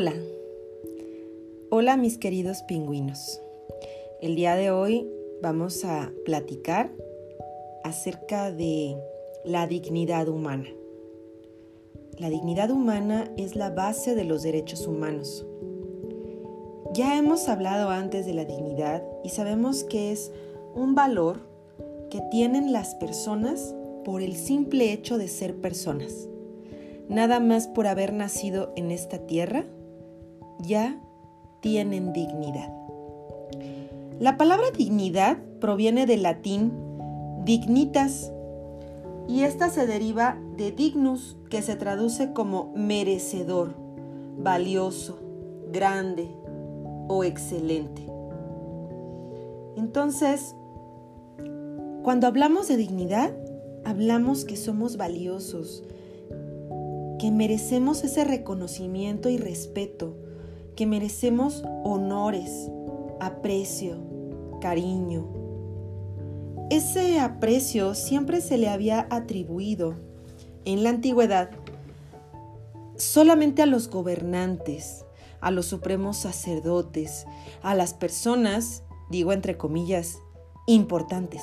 Hola, hola mis queridos pingüinos. El día de hoy vamos a platicar acerca de la dignidad humana. La dignidad humana es la base de los derechos humanos. Ya hemos hablado antes de la dignidad y sabemos que es un valor que tienen las personas por el simple hecho de ser personas. Nada más por haber nacido en esta tierra, ya tienen dignidad. La palabra dignidad proviene del latín dignitas y esta se deriva de dignus, que se traduce como merecedor, valioso, grande o excelente. Entonces, cuando hablamos de dignidad, hablamos que somos valiosos, que merecemos ese reconocimiento y respeto, que merecemos honores, aprecio, cariño. Ese aprecio siempre se le había atribuido en la antigüedad solamente a los gobernantes, a los supremos sacerdotes, a las personas, digo entre comillas, importantes.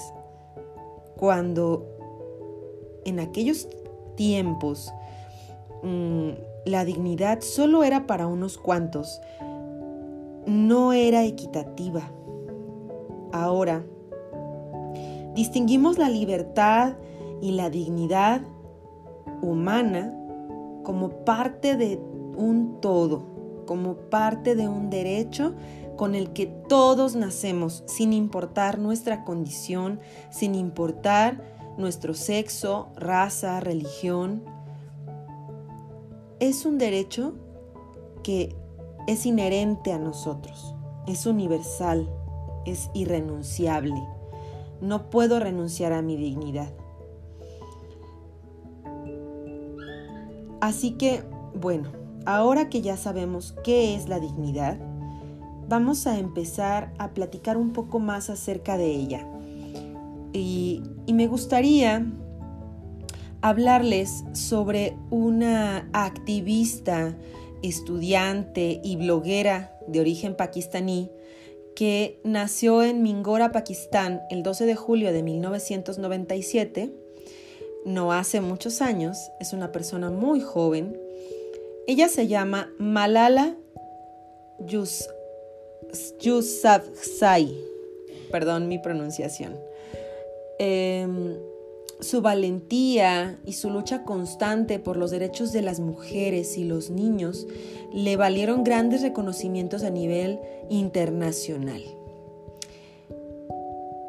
Cuando en aquellos tiempos mm, la dignidad solo era para unos cuantos, no era equitativa. Ahora, distinguimos la libertad y la dignidad humana como parte de un todo, como parte de un derecho con el que todos nacemos, sin importar nuestra condición, sin importar nuestro sexo, raza, religión. Es un derecho que es inherente a nosotros, es universal, es irrenunciable. No puedo renunciar a mi dignidad. Así que, bueno, ahora que ya sabemos qué es la dignidad, vamos a empezar a platicar un poco más acerca de ella. Y, me gustaría hablarles sobre una activista, estudiante y bloguera de origen pakistaní que nació en Mingora, Pakistán, el 12 de julio de 1997, no hace muchos años, es una persona muy joven. Ella se llama Malala Yousafzai, perdón mi pronunciación. Em, su valentía y su lucha constante por los derechos de las mujeres y los niños le valieron grandes reconocimientos a nivel internacional.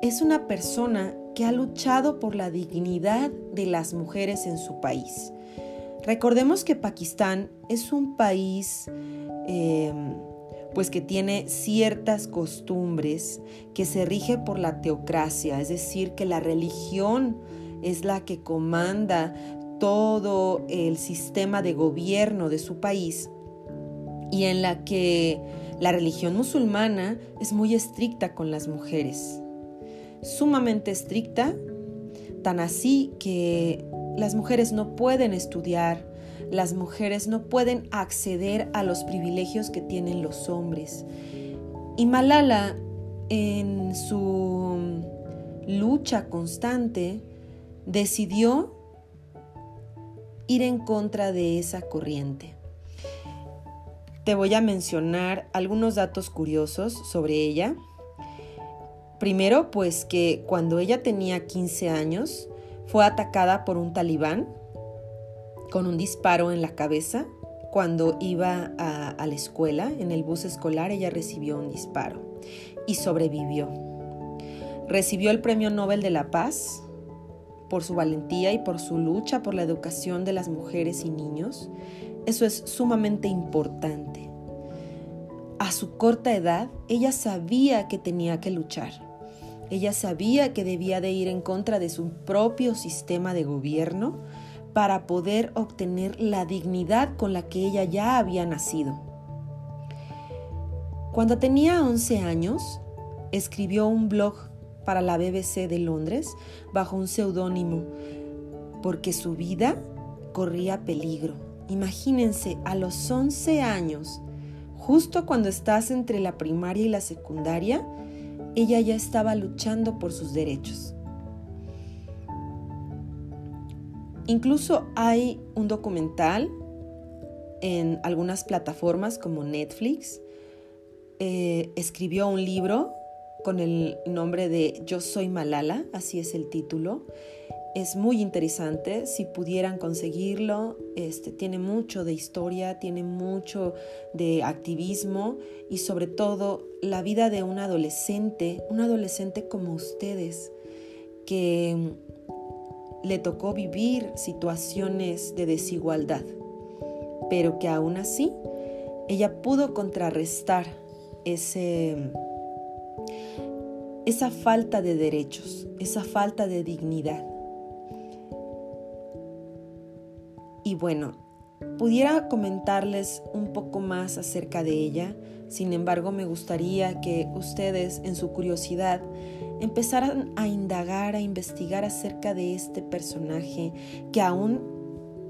Es una persona que ha luchado por la dignidad de las mujeres en su país. Recordemos que Pakistán es un país em, pues que tiene ciertas costumbres que se rige por la teocracia, es decir, que la religión es la que comanda todo el sistema de gobierno de su país y en la que la religión musulmana es muy estricta con las mujeres, sumamente estricta, tan así que las mujeres no pueden estudiar, las mujeres no pueden acceder a los privilegios que tienen los hombres. Y Malala, en su lucha constante, decidió ir en contra de esa corriente. Te voy a mencionar algunos datos curiosos sobre ella. Primero, pues que cuando ella tenía 15 años, fue atacada por un talibán con un disparo en la cabeza. Cuando iba a, la escuela, en el bus escolar, ella recibió un disparo y sobrevivió. Recibió el Premio Nobel de la Paz por su valentía y por su lucha por la educación de las mujeres y niños. Eso es sumamente importante. A su corta edad, ella sabía que tenía que luchar. Ella sabía que debía de ir en contra de su propio sistema de gobierno para poder obtener la dignidad con la que ella ya había nacido. Cuando tenía 11 años, escribió un blog para la BBC de Londres bajo un seudónimo porque su vida corría peligro. Imagínense, a los 11 años Justo cuando estás entre la primaria y la secundaria, ella ya estaba luchando por sus derechos. Incluso hay un documental en algunas plataformas como Netflix. Eh, escribió un libro con el nombre de Yo soy Malala, así es el título. Es muy interesante, si pudieran conseguirlo, este, tiene mucho de historia, tiene mucho de activismo y sobre todo la vida de un adolescente, un adolescente como ustedes, que le tocó vivir situaciones de desigualdad, pero que aún así ella pudo contrarrestar ese, esa falta de derechos, esa falta de dignidad. Y bueno, pudiera comentarles un poco más acerca de ella, sin embargo me gustaría que ustedes en su curiosidad empezaran a indagar, a investigar acerca de este personaje que aún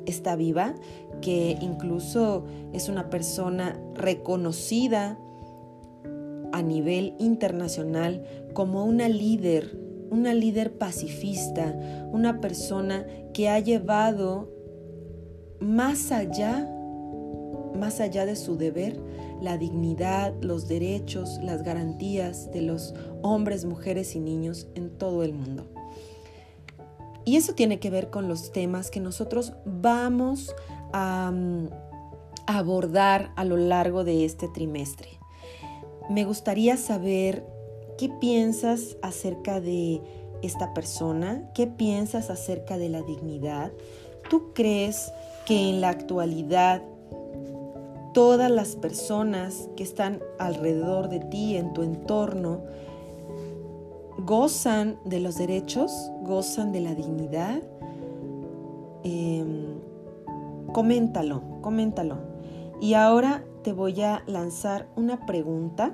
está viva, que incluso es una persona reconocida a nivel internacional como una líder, una líder pacifista, una persona que ha llevado más allá, más allá de su deber, la dignidad, los derechos, las garantías de los hombres, mujeres y niños en todo el mundo. Y eso tiene que ver con los temas que nosotros vamos a, mm, abordar a lo largo de este trimestre. Me gustaría saber qué piensas acerca de esta persona, qué piensas acerca de la dignidad. ¿Tú crees que en la actualidad todas las personas que están alrededor de ti, en tu entorno, gozan de los derechos, gozan de la dignidad. Em, coméntalo, coméntalo. Y ahora te voy a lanzar una pregunta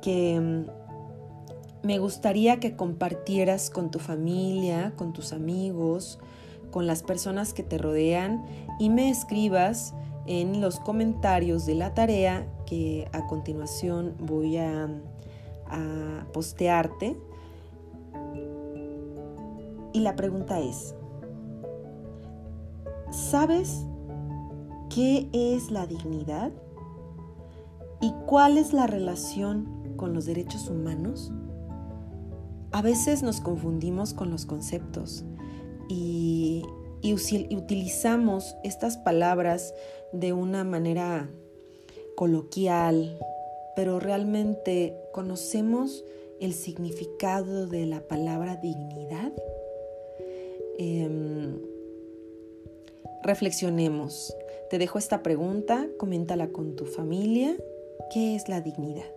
que em, me gustaría que compartieras con tu familia, con tus amigos, con las personas que te rodean y me escribas en los comentarios de la tarea que a continuación voy a, postearte. Y la pregunta es, ¿sabes qué es la dignidad? ¿Y cuál es la relación con los derechos humanos? A veces nos confundimos con los conceptos y, y utilizamos estas palabras de una manera coloquial, pero realmente conocemos el significado de la palabra dignidad. Em, reflexionemos. Te dejo esta pregunta, coméntala con tu familia. ¿Qué es la dignidad?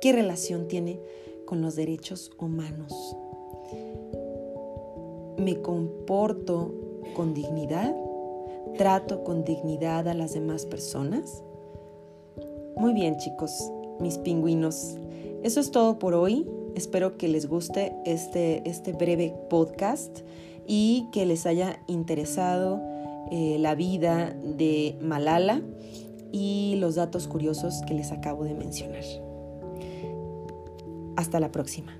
¿Qué relación tiene con los derechos humanos? ¿Me comporto con dignidad? ¿Trato con dignidad a las demás personas? Muy bien chicos, mis pingüinos. Eso es todo por hoy. Espero que les guste este, este breve podcast y que les haya interesado eh, la vida de Malala y los datos curiosos que les acabo de mencionar. Hasta la próxima.